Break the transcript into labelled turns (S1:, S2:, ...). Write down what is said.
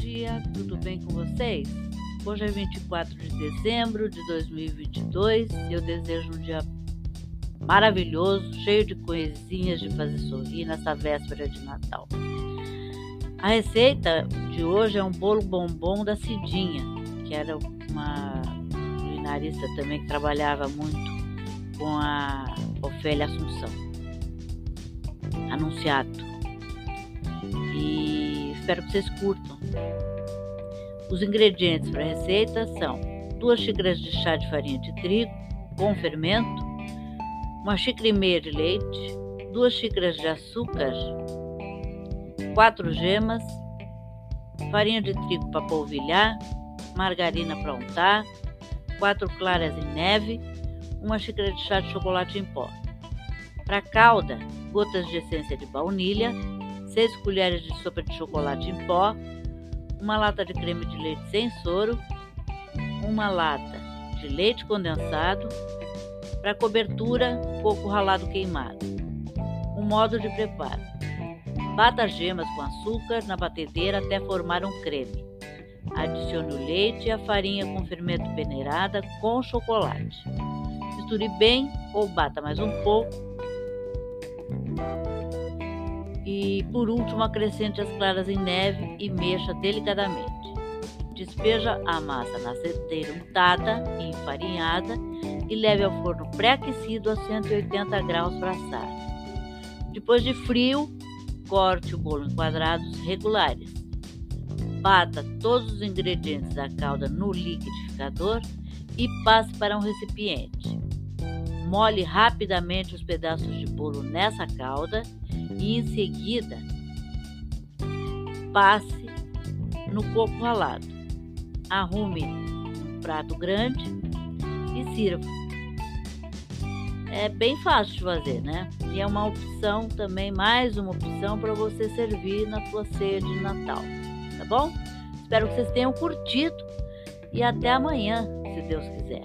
S1: dia, tudo bem com vocês? Hoje é 24 de dezembro de 2022 e eu desejo um dia maravilhoso, cheio de coisinhas de fazer sorrir nessa véspera de Natal. A receita de hoje é um bolo bombom da Cidinha, que era uma culinarista também que trabalhava muito com a Ofélia Assunção. Anunciado. Espero que vocês curtam. Os ingredientes para a receita são 2 xícaras de chá de farinha de trigo com fermento, uma xícara e meia de leite, 2 xícaras de açúcar, 4 gemas, farinha de trigo para polvilhar, margarina para untar, 4 claras em neve, uma xícara de chá de chocolate em pó. Para calda, gotas de essência de baunilha, 6 colheres de sopa de chocolate em pó, uma lata de creme de leite sem soro, uma lata de leite condensado, para cobertura, coco ralado queimado. O modo de preparo: bata as gemas com açúcar na batedeira até formar um creme. Adicione o leite e a farinha com fermento peneirada com chocolate. Misture bem ou bata mais um pouco e por último acrescente as claras em neve e mexa delicadamente. Despeja a massa na seteira untada e enfarinhada e leve ao forno pré-aquecido a 180 graus para assar. Depois de frio, corte o bolo em quadrados regulares. Bata todos os ingredientes da calda no liquidificador e passe para um recipiente. Mole rapidamente os pedaços de bolo nessa calda e em seguida passe no coco ralado. Arrume um prato grande e sirva. É bem fácil de fazer, né? E é uma opção também, mais uma opção para você servir na sua ceia de Natal, tá bom? Espero que vocês tenham curtido e até amanhã, se Deus quiser.